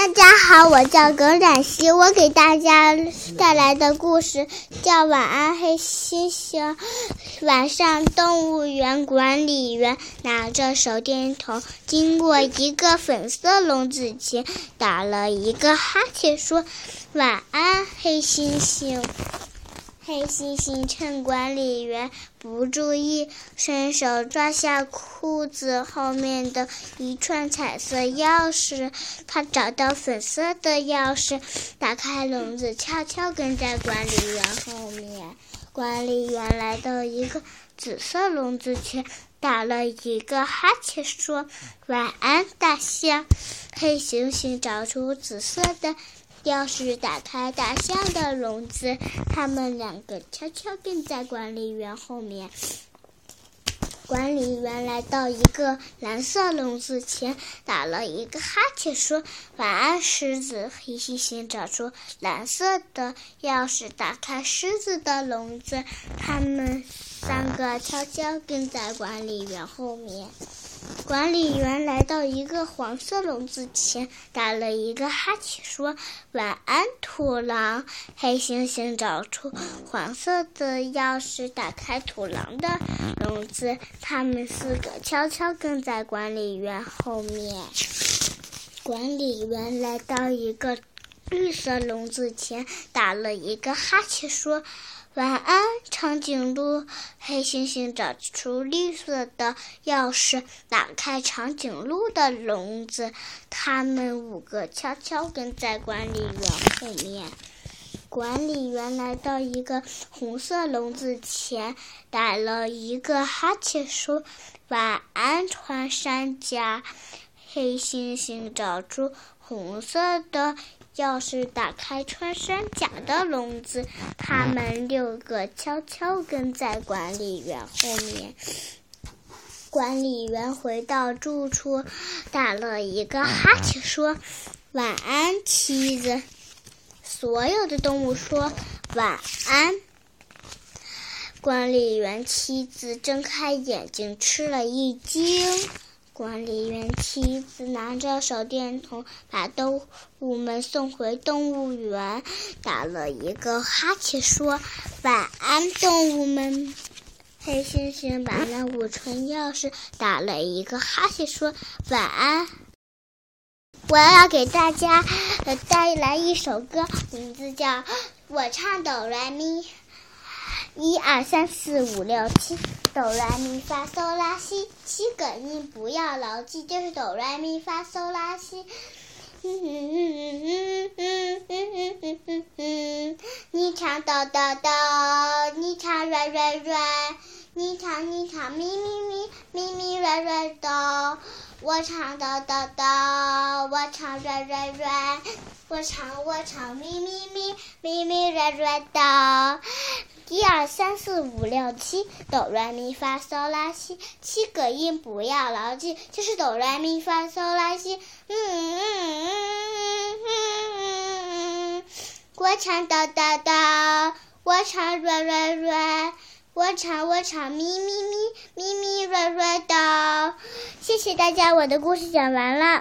大家好，我叫耿冉希，我给大家带来的故事叫《晚安黑猩猩》。晚上，动物园管理员拿着手电筒经过一个粉色笼子前，打了一个哈欠，说：“晚安，黑猩猩。”黑猩猩趁管理员不注意，伸手抓下裤子后面的一串彩色钥匙。他找到粉色的钥匙，打开笼子，悄悄跟在管理员后面。管理员来到一个紫色笼子前，打了一个哈欠，说：“晚安，大象。”黑猩猩找出紫色的。钥匙打开大象的笼子，他们两个悄悄跟在管理员后面。管理员来到一个蓝色笼子前，打了一个哈欠，说：“晚安，狮子。”黑猩猩找出蓝色的钥匙，打开狮子的笼子，他们三个悄悄跟在管理员后面。管理员来到一个黄色笼子前，打了一个哈欠，说：“晚安，土狼。”黑猩猩找出黄色的钥匙，打开土狼的笼子。他们四个悄悄跟在管理员后面。管理员来到一个绿色笼子前，打了一个哈欠，说。晚安，长颈鹿。黑猩猩找出绿色的钥匙，打开长颈鹿的笼子。他们五个悄悄跟在管理员后面。管理员来到一个红色笼子前，打了一个哈欠，说：“晚安，穿山甲。”黑猩猩找出红色的。钥匙打开穿山甲的笼子，他们六个悄悄跟在管理员后面。管理员回到住处，打了一个哈欠，说：“晚安，妻子。”所有的动物说：“晚安。”管理员妻子睁开眼睛，吃了一惊。管理员妻子拿着手电筒，把动物们送回动物园，打了一个哈欠，说：“晚安，动物们。”黑猩猩把那五串钥匙打了一个哈欠，说：“晚安。”我要给大家带来一首歌，名字叫《我唱哆来咪》。一二三四五六七，哆来咪发嗦拉西，七个音不要牢记，就是哆来咪发嗦拉西。嗯嗯嗯嗯嗯嗯嗯嗯嗯，你唱哆哆哆，你唱瑞瑞瑞，你唱你唱咪咪咪咪咪瑞瑞哆，我唱哆哆哆，我唱瑞瑞瑞，我唱我唱咪咪咪咪咪瑞瑞哆。一二三四五六七，哆来咪发嗦拉西，七个音不要牢记，就是哆来咪发嗦拉西。嗯嗯嗯嗯嗯嗯，我唱哆哆哆，我唱瑞瑞瑞，我唱我唱咪咪咪咪咪瑞瑞哆。谢谢大家，我的故事讲完了。